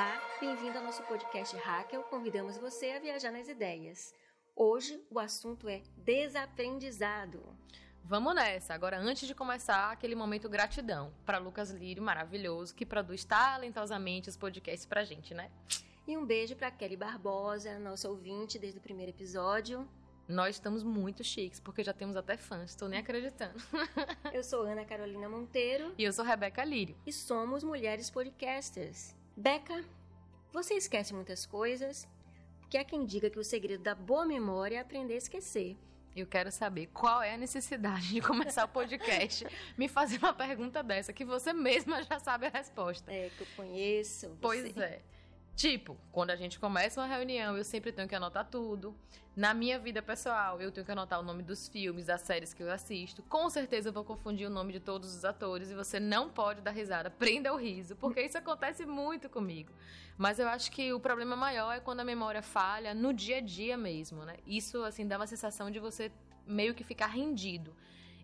Olá, bem-vindo ao nosso podcast Hacker. Convidamos você a viajar nas ideias. Hoje o assunto é desaprendizado. Vamos nessa. Agora, antes de começar, aquele momento gratidão para Lucas Lírio, maravilhoso, que produz talentosamente os podcasts pra gente, né? E um beijo para Kelly Barbosa, nossa ouvinte desde o primeiro episódio. Nós estamos muito chiques, porque já temos até fãs, estou nem acreditando. Eu sou Ana Carolina Monteiro. E eu sou Rebeca Lírio. E somos mulheres podcasters. Beca, você esquece muitas coisas, porque há quem diga que o segredo da boa memória é aprender a esquecer. Eu quero saber qual é a necessidade de começar o podcast me fazer uma pergunta dessa, que você mesma já sabe a resposta. É, que eu conheço. Você. Pois é. Tipo, quando a gente começa uma reunião, eu sempre tenho que anotar tudo. Na minha vida pessoal, eu tenho que anotar o nome dos filmes, das séries que eu assisto. Com certeza eu vou confundir o nome de todos os atores e você não pode dar risada. Prenda o riso, porque isso acontece muito comigo. Mas eu acho que o problema maior é quando a memória falha no dia a dia mesmo, né? Isso, assim, dá uma sensação de você meio que ficar rendido.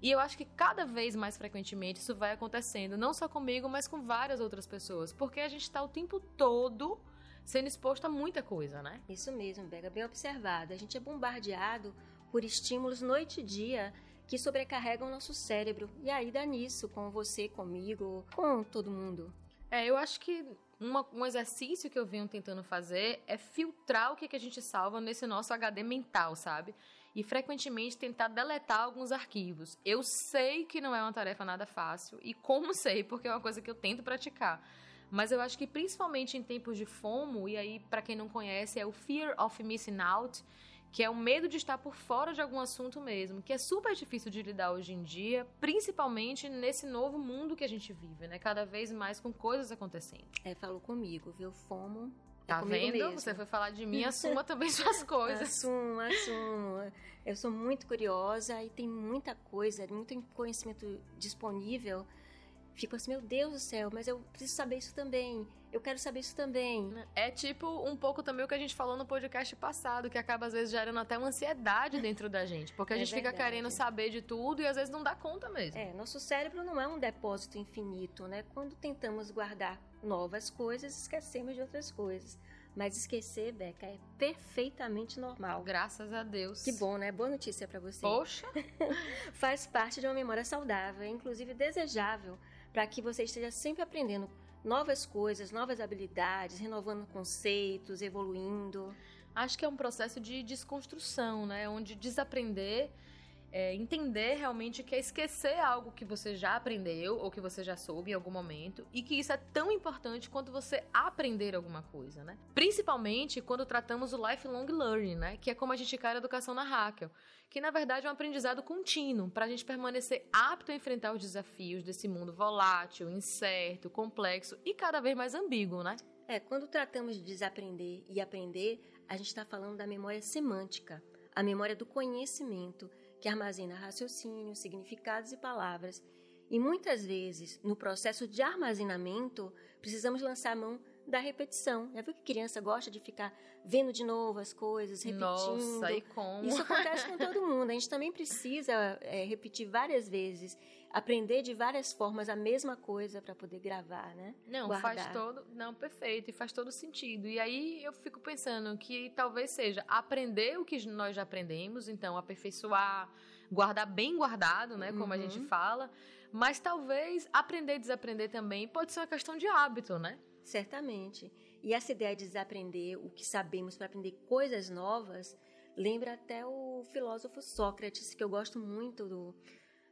E eu acho que cada vez mais frequentemente isso vai acontecendo, não só comigo, mas com várias outras pessoas. Porque a gente está o tempo todo sendo exposto a muita coisa, né? Isso mesmo, Bega, bem observado. A gente é bombardeado por estímulos noite e dia que sobrecarregam o nosso cérebro. E aí dá nisso, com você, comigo, com todo mundo. É, eu acho que uma, um exercício que eu venho tentando fazer é filtrar o que, que a gente salva nesse nosso HD mental, sabe? E frequentemente tentar deletar alguns arquivos. Eu sei que não é uma tarefa nada fácil, e como sei, porque é uma coisa que eu tento praticar. Mas eu acho que principalmente em tempos de FOMO, e aí para quem não conhece, é o Fear of Missing Out, que é o medo de estar por fora de algum assunto mesmo, que é super difícil de lidar hoje em dia, principalmente nesse novo mundo que a gente vive, né? Cada vez mais com coisas acontecendo. É, falou comigo, viu? FOMO é Tá vendo? Mesmo. Você foi falar de mim, assuma também suas coisas. assumo, assumo. Eu sou muito curiosa e tem muita coisa, muito conhecimento disponível fico assim, meu Deus do céu, mas eu preciso saber isso também. Eu quero saber isso também. É tipo um pouco também o que a gente falou no podcast passado, que acaba às vezes gerando até uma ansiedade dentro da gente, porque a é gente verdade. fica querendo saber de tudo e às vezes não dá conta mesmo. É, nosso cérebro não é um depósito infinito, né? Quando tentamos guardar novas coisas, esquecemos de outras coisas. Mas esquecer, Beca, é perfeitamente normal. Graças a Deus. Que bom, né? Boa notícia para você. Poxa! Faz parte de uma memória saudável, inclusive desejável para que você esteja sempre aprendendo novas coisas, novas habilidades, renovando conceitos, evoluindo. Acho que é um processo de desconstrução, né? Onde desaprender é, entender realmente que é esquecer algo que você já aprendeu ou que você já soube em algum momento e que isso é tão importante quanto você aprender alguma coisa, né? Principalmente quando tratamos o lifelong learning, né? Que é como a gente quer a educação na Hackel, que na verdade é um aprendizado contínuo para a gente permanecer apto a enfrentar os desafios desse mundo volátil, incerto, complexo e cada vez mais ambíguo, né? É, quando tratamos de desaprender e aprender, a gente está falando da memória semântica, a memória do conhecimento que armazena raciocínio, significados e palavras. E muitas vezes, no processo de armazenamento, precisamos lançar mão da repetição. Já viu que criança gosta de ficar vendo de novo as coisas, repetindo? Nossa, e como? Isso acontece com todo mundo. A gente também precisa é, repetir várias vezes, aprender de várias formas a mesma coisa para poder gravar, né? Não, Guardar. faz todo, não, perfeito, e faz todo sentido. E aí eu fico pensando que talvez seja aprender o que nós já aprendemos, então aperfeiçoar, guardar bem guardado, né, como uhum. a gente uhum. fala, mas talvez aprender e desaprender também pode ser uma questão de hábito, né? Certamente. E essa ideia de desaprender o que sabemos para aprender coisas novas lembra até o filósofo Sócrates, que eu gosto muito do,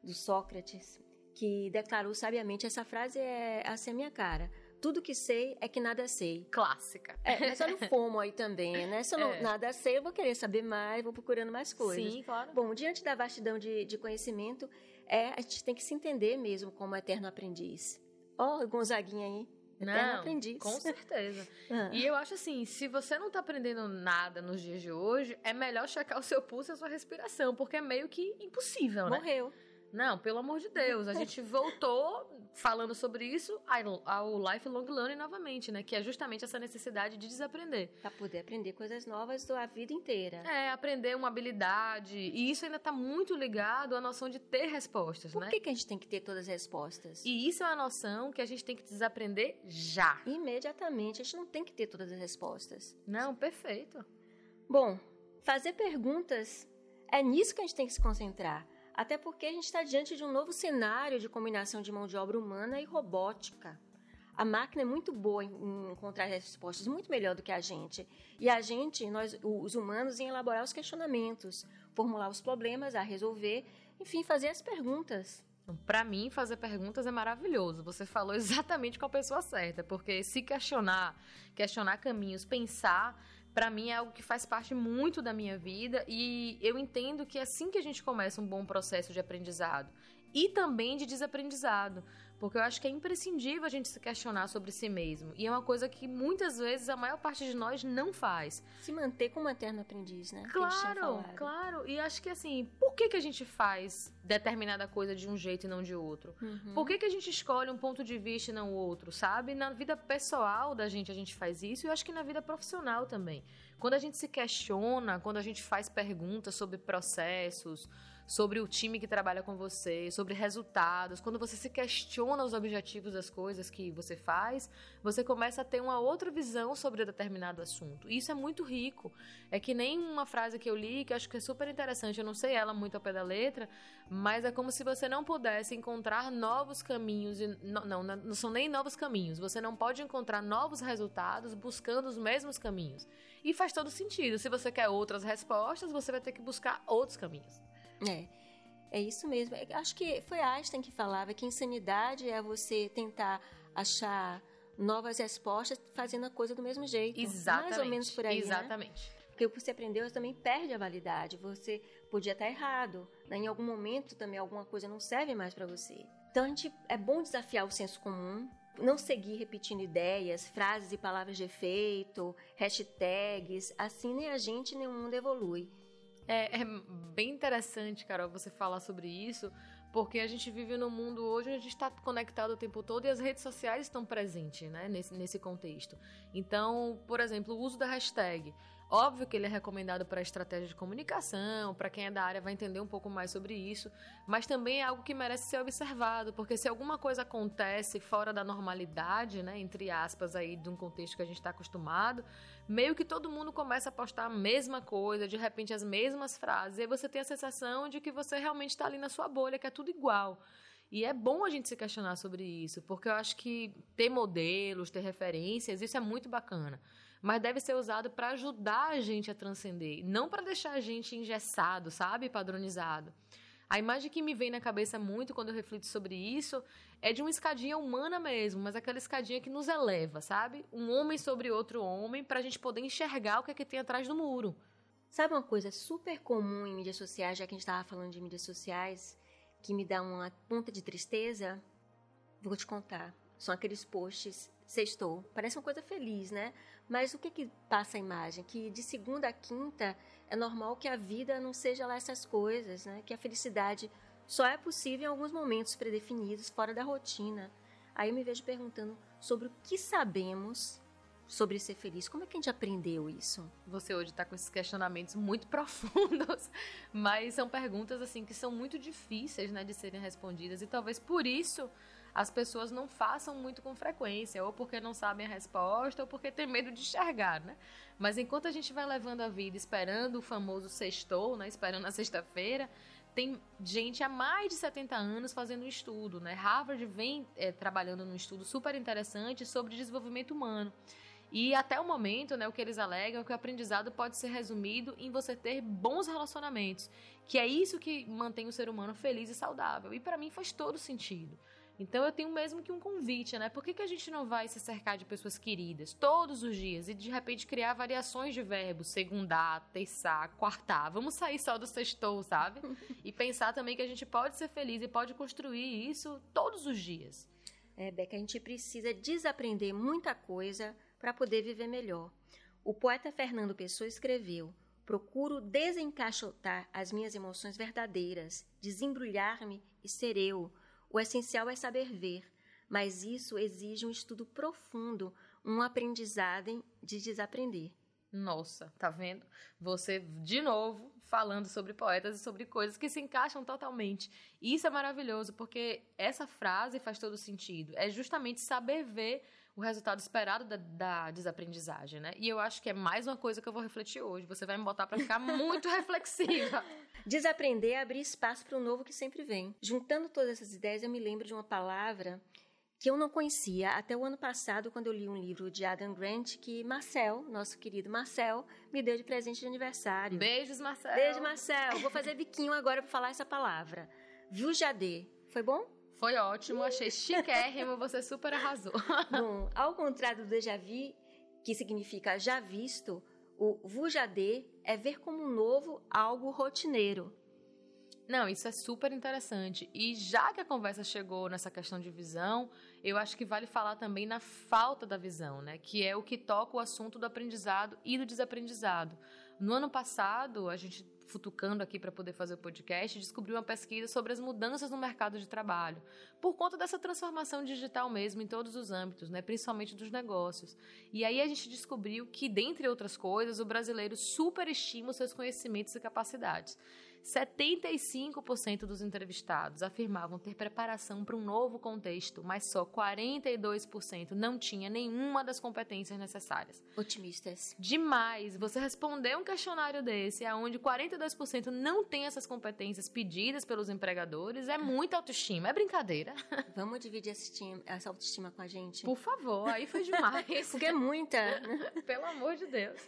do Sócrates, que declarou sabiamente essa frase é assim a minha cara. Tudo que sei é que nada sei. Clássica. É, mas olha o fomo aí também, né? Se eu não, é. nada sei, eu vou querer saber mais, vou procurando mais coisas. Sim, claro. Bom, diante da vastidão de, de conhecimento, é, a gente tem que se entender mesmo como eterno aprendiz. Ó, oh, Gonzaguinha aí. Não, aprendiz. Com certeza. ah. E eu acho assim, se você não tá aprendendo nada nos dias de hoje, é melhor checar o seu pulso e a sua respiração, porque é meio que impossível, né? Morreu. Não, pelo amor de Deus. A gente voltou falando sobre isso ao lifelong learning novamente, né? Que é justamente essa necessidade de desaprender. Para poder aprender coisas novas a vida inteira. É, aprender uma habilidade. E isso ainda está muito ligado à noção de ter respostas, Por né? Por que, que a gente tem que ter todas as respostas? E isso é uma noção que a gente tem que desaprender já. Imediatamente. A gente não tem que ter todas as respostas. Não, perfeito. Bom, fazer perguntas é nisso que a gente tem que se concentrar. Até porque a gente está diante de um novo cenário de combinação de mão de obra humana e robótica. A máquina é muito boa em encontrar respostas, muito melhor do que a gente. E a gente, nós, os humanos, em elaborar os questionamentos, formular os problemas a resolver, enfim, fazer as perguntas. Para mim, fazer perguntas é maravilhoso. Você falou exatamente com a pessoa certa, porque se questionar, questionar caminhos, pensar para mim é algo que faz parte muito da minha vida e eu entendo que assim que a gente começa um bom processo de aprendizado e também de desaprendizado. Porque eu acho que é imprescindível a gente se questionar sobre si mesmo. E é uma coisa que muitas vezes a maior parte de nós não faz. Se manter como eterno aprendiz, né? Claro, claro. E acho que assim, por que, que a gente faz determinada coisa de um jeito e não de outro? Uhum. Por que, que a gente escolhe um ponto de vista e não outro, sabe? Na vida pessoal da gente a gente faz isso e eu acho que na vida profissional também. Quando a gente se questiona, quando a gente faz perguntas sobre processos, sobre o time que trabalha com você, sobre resultados. Quando você se questiona os objetivos das coisas que você faz, você começa a ter uma outra visão sobre determinado assunto. E isso é muito rico. É que nem uma frase que eu li que acho que é super interessante. Eu não sei ela muito ao pé da letra, mas é como se você não pudesse encontrar novos caminhos. E, não, não, não são nem novos caminhos. Você não pode encontrar novos resultados buscando os mesmos caminhos. E faz todo sentido. Se você quer outras respostas, você vai ter que buscar outros caminhos. É. É isso mesmo. É, acho que foi Einstein que falava que insanidade é você tentar achar novas respostas fazendo a coisa do mesmo jeito. Exatamente. Mais ou menos por aí. Né? Exatamente. Né? Porque o que você aprendeu também perde a validade. Você podia estar errado. Né? Em algum momento também alguma coisa não serve mais para você. Então a gente, é bom desafiar o senso comum, não seguir repetindo ideias, frases e palavras de efeito, hashtags. Assim nem a gente nem o mundo evolui. É, é, bem interessante, Carol, você falar sobre isso, porque a gente vive num mundo hoje onde a gente está conectado o tempo todo e as redes sociais estão presentes né, nesse, nesse contexto. Então, por exemplo, o uso da hashtag. Óbvio que ele é recomendado para estratégia de comunicação, para quem é da área vai entender um pouco mais sobre isso, mas também é algo que merece ser observado, porque se alguma coisa acontece fora da normalidade, né, entre aspas aí de um contexto que a gente está acostumado, meio que todo mundo começa a postar a mesma coisa, de repente as mesmas frases, e aí você tem a sensação de que você realmente está ali na sua bolha, que é tudo igual. E é bom a gente se questionar sobre isso, porque eu acho que ter modelos, ter referências, isso é muito bacana mas deve ser usado para ajudar a gente a transcender, não para deixar a gente engessado, sabe, padronizado. A imagem que me vem na cabeça muito quando eu reflito sobre isso é de uma escadinha humana mesmo, mas aquela escadinha que nos eleva, sabe? Um homem sobre outro homem para a gente poder enxergar o que é que tem atrás do muro. Sabe uma coisa super comum em mídias sociais, já que a gente estava falando de mídias sociais, que me dá uma ponta de tristeza? Vou te contar. São aqueles posts sextou. Parece uma coisa feliz, né? Mas o que que passa a imagem? Que de segunda a quinta é normal que a vida não seja lá essas coisas, né? Que a felicidade só é possível em alguns momentos predefinidos, fora da rotina. Aí eu me vejo perguntando sobre o que sabemos sobre ser feliz. Como é que a gente aprendeu isso? Você hoje está com esses questionamentos muito profundos, mas são perguntas assim que são muito difíceis, né, de serem respondidas e talvez por isso as pessoas não façam muito com frequência, ou porque não sabem a resposta, ou porque tem medo de enxergar, né? Mas enquanto a gente vai levando a vida esperando o famoso sextou, né? Esperando a sexta-feira, tem gente há mais de 70 anos fazendo um estudo, né? Harvard vem é, trabalhando num estudo super interessante sobre desenvolvimento humano. E até o momento, né, o que eles alegam é que o aprendizado pode ser resumido em você ter bons relacionamentos, que é isso que mantém o ser humano feliz e saudável. E para mim faz todo sentido. Então eu tenho mesmo que um convite, né? Por que, que a gente não vai se cercar de pessoas queridas todos os dias e de repente criar variações de verbos, segundar, terçar, quartar? Vamos sair só do sextou, sabe? e pensar também que a gente pode ser feliz e pode construir isso todos os dias. É, Beca, a gente precisa desaprender muita coisa para poder viver melhor. O poeta Fernando Pessoa escreveu: Procuro desencaixotar as minhas emoções verdadeiras, desembrulhar-me e ser eu. O essencial é saber ver, mas isso exige um estudo profundo, um aprendizado de desaprender. Nossa, tá vendo? Você, de novo, falando sobre poetas e sobre coisas que se encaixam totalmente. Isso é maravilhoso, porque essa frase faz todo sentido. É justamente saber ver o resultado esperado da, da, desaprendizagem, né? E eu acho que é mais uma coisa que eu vou refletir hoje. Você vai me botar para ficar muito reflexiva. Desaprender é abrir espaço para o novo que sempre vem. Juntando todas essas ideias, eu me lembro de uma palavra que eu não conhecia até o ano passado, quando eu li um livro de Adam Grant que Marcel, nosso querido Marcel, me deu de presente de aniversário. Beijos, Marcel. Beijo, Marcel. Vou fazer biquinho agora para falar essa palavra. Vujadê. Foi bom? Foi ótimo, achei chiquérrimo, você super arrasou. Bom, ao contrário do déjà vu, que significa já visto, o vujadê é ver como novo algo rotineiro. Não, isso é super interessante. E já que a conversa chegou nessa questão de visão, eu acho que vale falar também na falta da visão, né? Que é o que toca o assunto do aprendizado e do desaprendizado. No ano passado, a gente futucando aqui para poder fazer o podcast, descobriu uma pesquisa sobre as mudanças no mercado de trabalho, por conta dessa transformação digital mesmo em todos os âmbitos, né, principalmente dos negócios. E aí a gente descobriu que, dentre outras coisas, o brasileiro superestima os seus conhecimentos e capacidades. 75% dos entrevistados afirmavam ter preparação para um novo contexto, mas só 42% não tinha nenhuma das competências necessárias. Otimistas. Demais. Você responder um questionário desse, onde 42% não tem essas competências pedidas pelos empregadores, é muita autoestima. É brincadeira. Vamos dividir essa autoestima com a gente? Por favor, aí foi demais. Porque é muita. Pelo amor de Deus.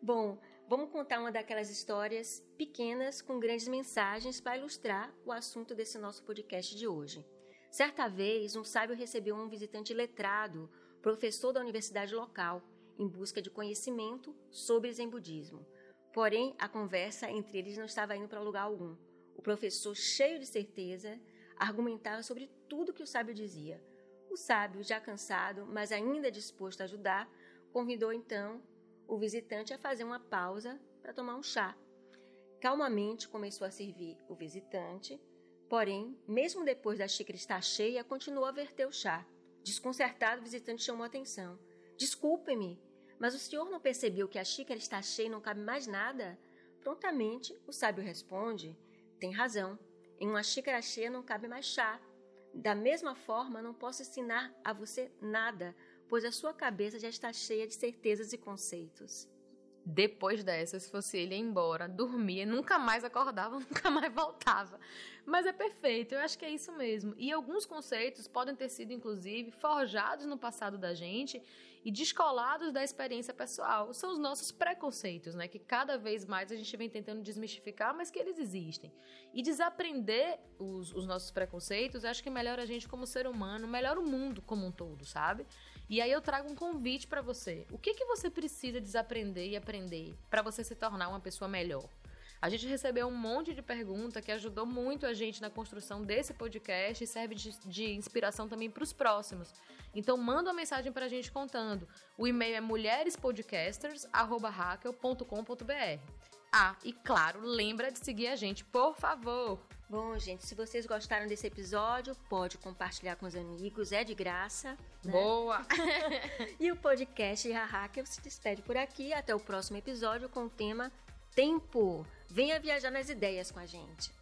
Bom, Vamos contar uma daquelas histórias pequenas com grandes mensagens para ilustrar o assunto desse nosso podcast de hoje. Certa vez, um sábio recebeu um visitante letrado, professor da universidade local, em busca de conhecimento sobre Zen budismo. Porém, a conversa entre eles não estava indo para lugar algum. O professor, cheio de certeza, argumentava sobre tudo que o sábio dizia. O sábio, já cansado, mas ainda disposto a ajudar, convidou então o visitante a fazer uma pausa para tomar um chá. Calmamente começou a servir o visitante, porém, mesmo depois da xícara estar cheia, continuou a verter o chá. Desconcertado, o visitante chamou a atenção. Desculpe-me, mas o senhor não percebeu que a xícara está cheia e não cabe mais nada? Prontamente, o sábio responde: Tem razão. Em uma xícara cheia não cabe mais chá. Da mesma forma, não posso ensinar a você nada, pois a sua cabeça já está cheia de certezas e conceitos. Depois dessa, se fosse ele ir embora, dormia, nunca mais acordava, nunca mais voltava. Mas é perfeito, eu acho que é isso mesmo. E alguns conceitos podem ter sido, inclusive, forjados no passado da gente e descolados da experiência pessoal. São os nossos preconceitos, né? Que cada vez mais a gente vem tentando desmistificar, mas que eles existem. E desaprender os, os nossos preconceitos, acho que melhora a gente como ser humano, melhora o mundo como um todo, sabe? E aí eu trago um convite para você. O que, que você precisa desaprender e aprender para você se tornar uma pessoa melhor? A gente recebeu um monte de pergunta que ajudou muito a gente na construção desse podcast e serve de, de inspiração também para os próximos. Então manda uma mensagem para a gente contando. O e-mail é mulherespodcasters@hackel.com.br. Ah, e claro, lembra de seguir a gente, por favor. Bom, gente, se vocês gostaram desse episódio, pode compartilhar com os amigos, é de graça. Né? Boa! e o podcast Hahakel se despede por aqui. Até o próximo episódio com o tema Tempo. Venha viajar nas ideias com a gente.